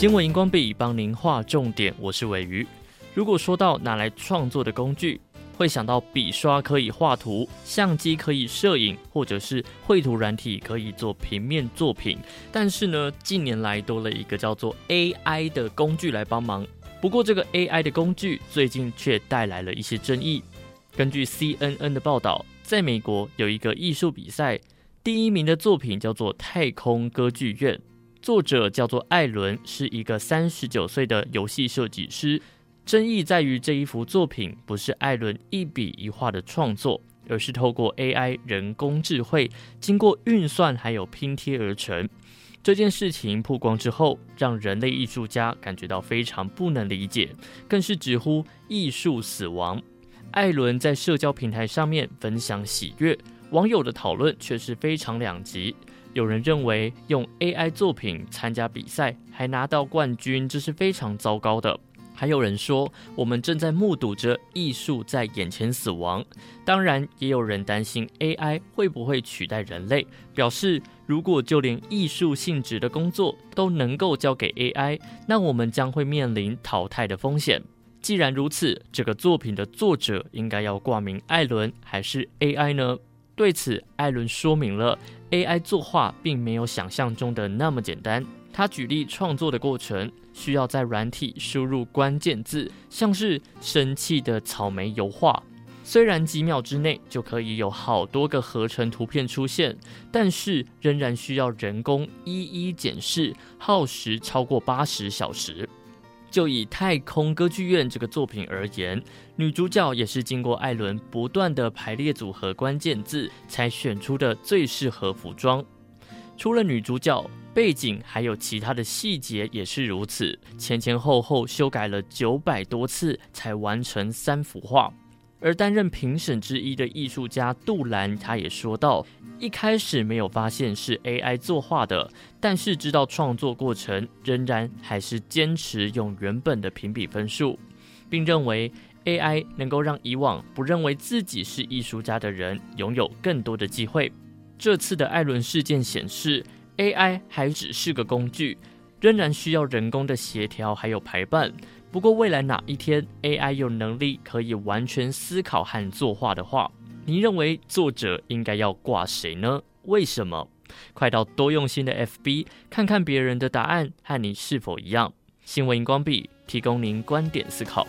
新闻荧光笔帮您画重点，我是尾鱼。如果说到拿来创作的工具，会想到笔刷可以画图，相机可以摄影，或者是绘图软体可以做平面作品。但是呢，近年来多了一个叫做 AI 的工具来帮忙。不过，这个 AI 的工具最近却带来了一些争议。根据 CNN 的报道，在美国有一个艺术比赛，第一名的作品叫做《太空歌剧院》，作者叫做艾伦，是一个三十九岁的游戏设计师。争议在于这一幅作品不是艾伦一笔一画的创作，而是透过 AI 人工智慧经过运算还有拼贴而成。这件事情曝光之后，让人类艺术家感觉到非常不能理解，更是直呼艺术死亡。艾伦在社交平台上面分享喜悦，网友的讨论却是非常两极。有人认为用 AI 作品参加比赛还拿到冠军，这是非常糟糕的。还有人说，我们正在目睹着艺术在眼前死亡。当然，也有人担心 AI 会不会取代人类，表示如果就连艺术性质的工作都能够交给 AI，那我们将会面临淘汰的风险。既然如此，这个作品的作者应该要挂名艾伦还是 AI 呢？对此，艾伦说明了 AI 作画并没有想象中的那么简单。他举例创作的过程，需要在软体输入关键字，像是生气的草莓油画，虽然几秒之内就可以有好多个合成图片出现，但是仍然需要人工一一检视，耗时超过八十小时。就以《太空歌剧院》这个作品而言，女主角也是经过艾伦不断的排列组合关键字，才选出的最适合服装。除了女主角，背景还有其他的细节也是如此，前前后后修改了九百多次才完成三幅画。而担任评审之一的艺术家杜兰，他也说道：一开始没有发现是 AI 作画的，但是知道创作过程，仍然还是坚持用原本的评比分数，并认为 AI 能够让以往不认为自己是艺术家的人拥有更多的机会。这次的艾伦事件显示。AI 还只是个工具，仍然需要人工的协调还有排办。不过未来哪一天 AI 有能力可以完全思考和作画的话，你认为作者应该要挂谁呢？为什么？快到多用心的 FB 看看别人的答案和你是否一样。新闻荧光笔提供您观点思考。